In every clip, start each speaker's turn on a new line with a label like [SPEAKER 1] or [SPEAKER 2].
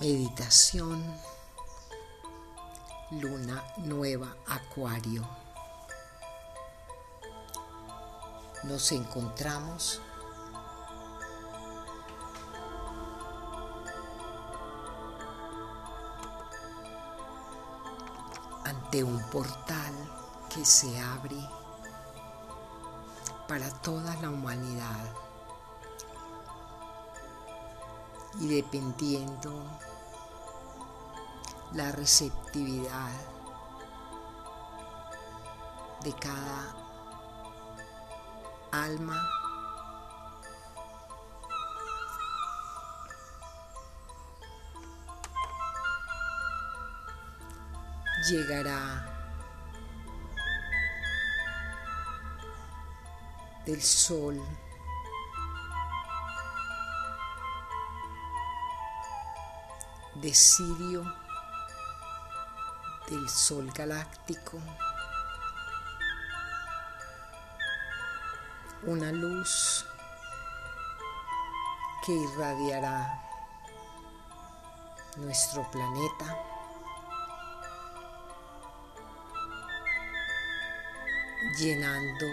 [SPEAKER 1] Meditación Luna Nueva Acuario. Nos encontramos ante un portal que se abre para toda la humanidad y dependiendo la receptividad de cada alma. Llegará del sol. De Sirio del Sol galáctico, una luz que irradiará nuestro planeta. llenando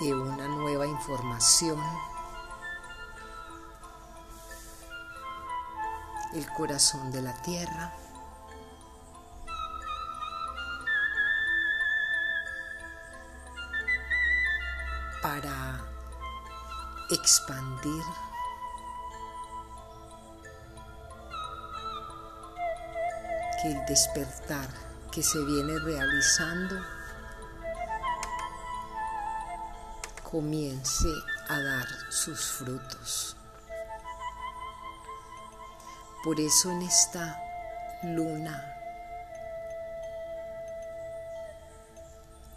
[SPEAKER 1] de una nueva información el corazón de la tierra. para expandir que el despertar que se viene realizando comience a dar sus frutos. Por eso en esta luna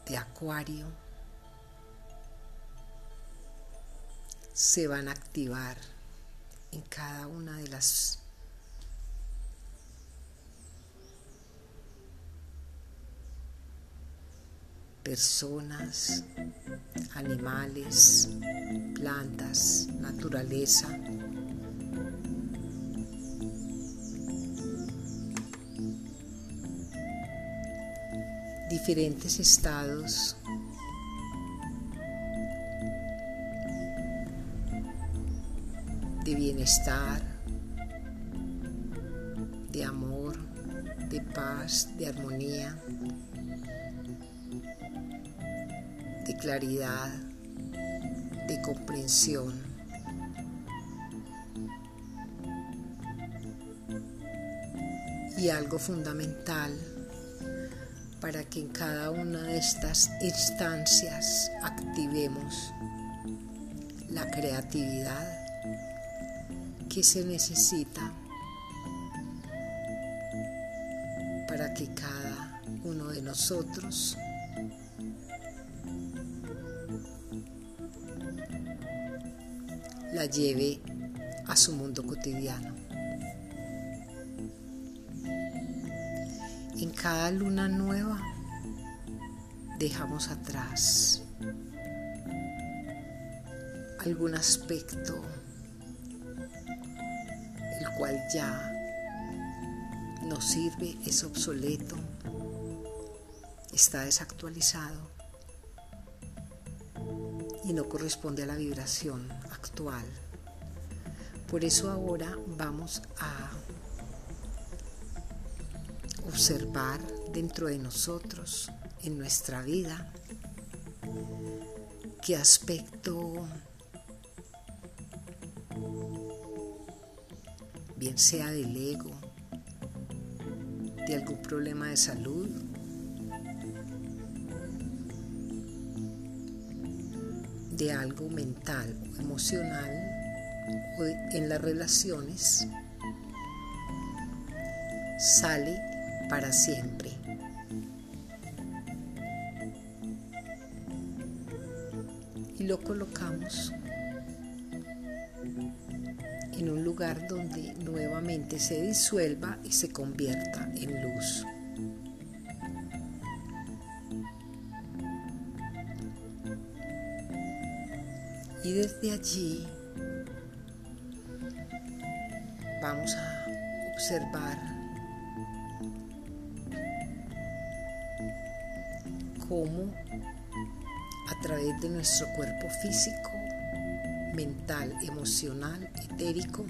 [SPEAKER 1] de acuario se van a activar en cada una de las personas, animales, plantas, naturaleza, diferentes estados de bienestar, de amor, de paz, de armonía, de claridad, de comprensión. Y algo fundamental para que en cada una de estas instancias activemos la creatividad que se necesita para que cada uno de nosotros la lleve a su mundo cotidiano. En cada luna nueva dejamos atrás algún aspecto el cual ya no sirve, es obsoleto, está desactualizado y no corresponde a la vibración actual. Por eso ahora vamos a observar dentro de nosotros, en nuestra vida, qué aspecto, bien sea del ego, de algún problema de salud, de algo mental o emocional o en las relaciones, sale para siempre. Y lo colocamos en un lugar donde nuevamente se disuelva y se convierta en luz. Y desde allí vamos a observar cómo a través de nuestro cuerpo físico, mental, emocional, etérico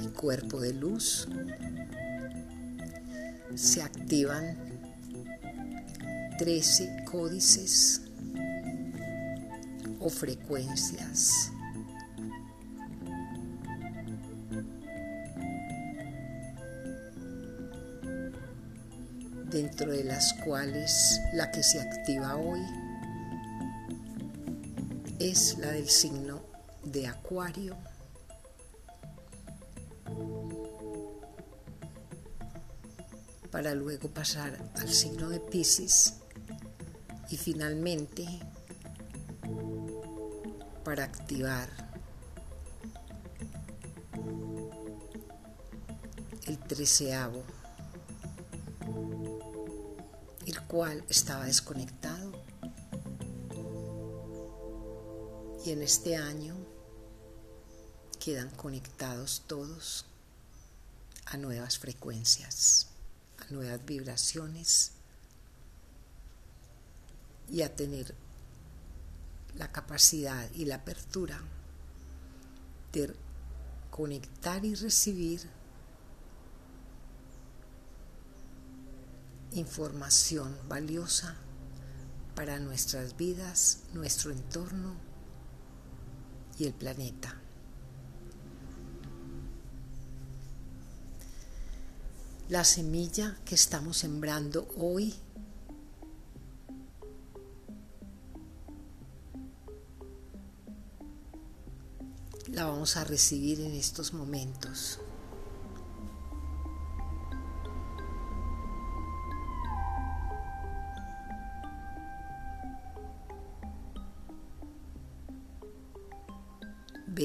[SPEAKER 1] y cuerpo de luz, se activan 13 códices o frecuencias. Dentro de las cuales la que se activa hoy es la del signo de Acuario. para luego pasar al signo de Pisces y finalmente para activar el treceavo, cual estaba desconectado. Y en este año quedan conectados todos a nuevas frecuencias, a nuevas vibraciones y a tener la capacidad y la apertura de conectar y recibir información valiosa para nuestras vidas, nuestro entorno y el planeta. La semilla que estamos sembrando hoy la vamos a recibir en estos momentos.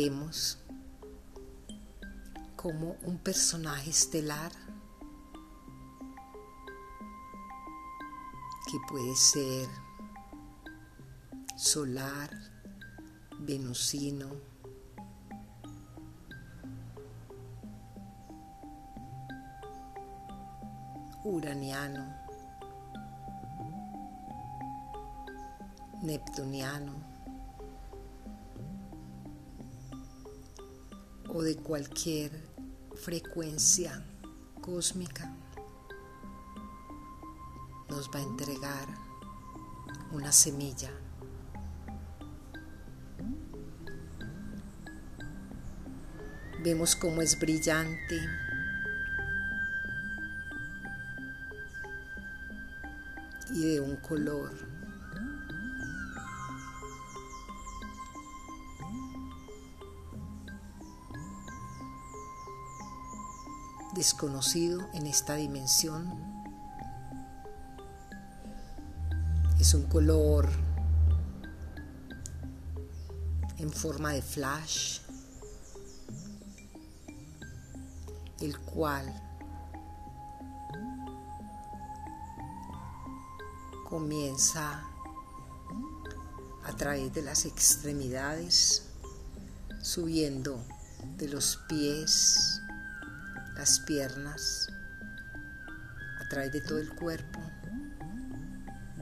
[SPEAKER 1] Vemos como un personaje estelar que puede ser solar, venusino, uraniano, neptuniano o de cualquier frecuencia cósmica nos va a entregar una semilla. Vemos cómo es brillante, y de un color. Desconocido en esta dimensión. Es un color en forma de flash, el cual comienza a través de las extremidades, subiendo de los pies, las piernas, a través de todo el cuerpo,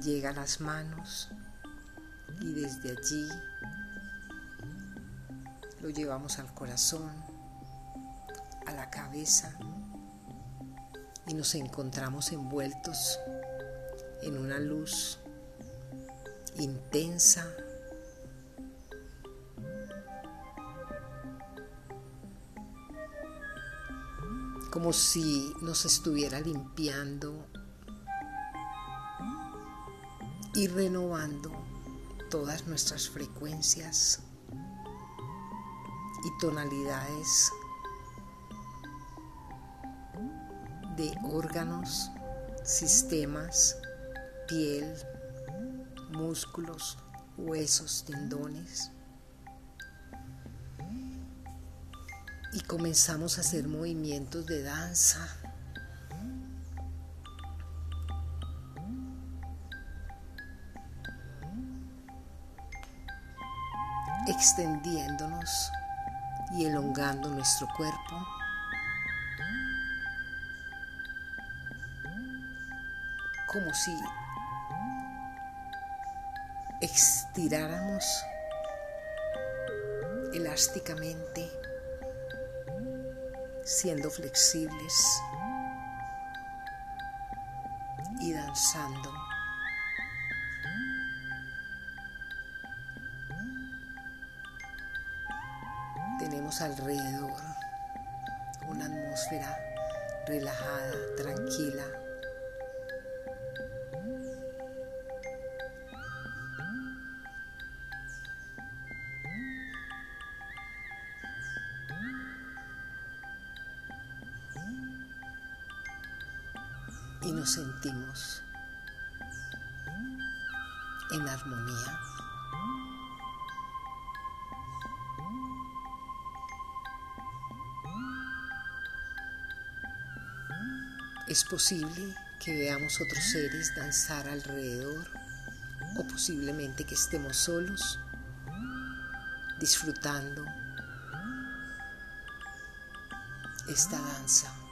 [SPEAKER 1] llega a las manos y desde allí lo llevamos al corazón, a la cabeza y nos encontramos envueltos en una luz intensa. Como si nos estuviera limpiando y renovando todas nuestras frecuencias y tonalidades de órganos, sistemas piel, músculos, huesos, tendones. Comenzamos a hacer movimientos de danza. extendiéndonos y elongando nuestro cuerpo. Como si estiráramos elásticamente, siendo flexibles y danzando. Tenemos alrededor una atmósfera relajada, tranquila. Y nos sentimos en armonía. Es posible que veamos otros seres danzar alrededor o posiblemente que estemos solos disfrutando esta danza.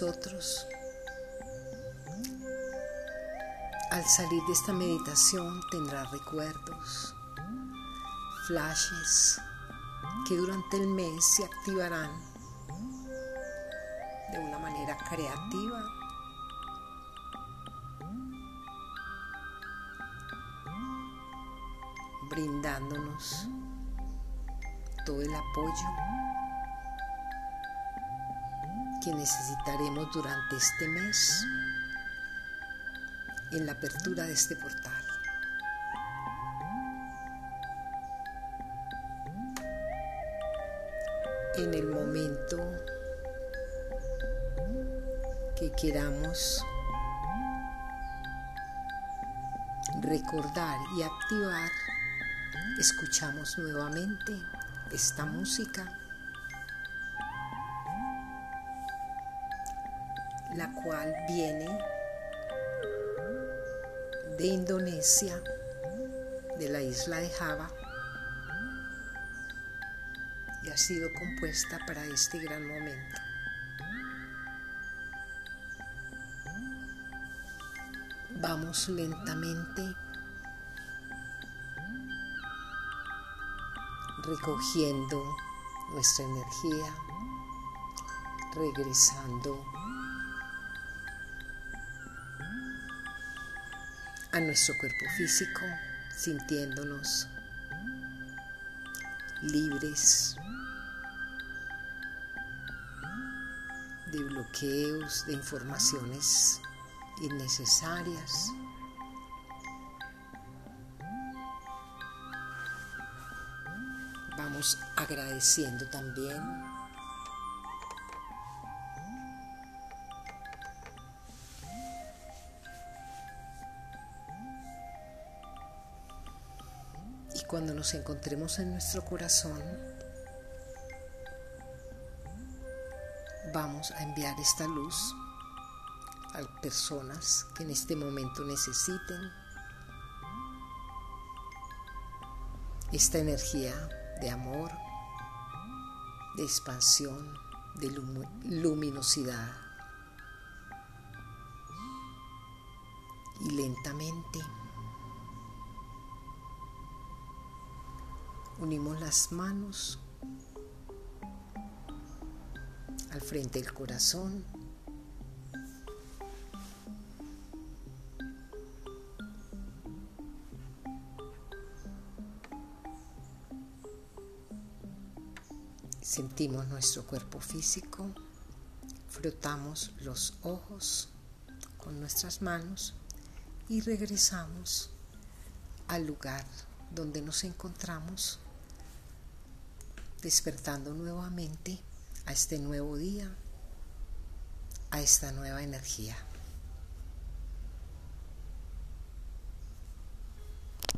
[SPEAKER 1] Nosotros, al salir de esta meditación, tendrá recuerdos, flashes que durante el mes se activarán de una manera creativa. brindándonos todo el apoyo que necesitaremos durante este mes en la apertura de este portal. En el momento que queramos recordar y activar, escuchamos nuevamente esta música la cual viene de Indonesia, de la isla de Java, y ha sido compuesta para este gran momento. Vamos lentamente recogiendo nuestra energía, regresando a nuestro cuerpo físico, sintiéndonos libres de bloqueos, de informaciones innecesarias. Vamos agradeciendo también cuando nos encontremos en nuestro corazón, vamos a enviar esta luz a personas que en este momento necesiten esta energía de amor, de expansión, de luminosidad. Y lentamente Unimos las manos al frente del corazón. Sentimos nuestro cuerpo físico, frotamos los ojos con nuestras manos y regresamos al lugar donde nos encontramos despertando nuevamente a este nuevo día, a esta nueva energía.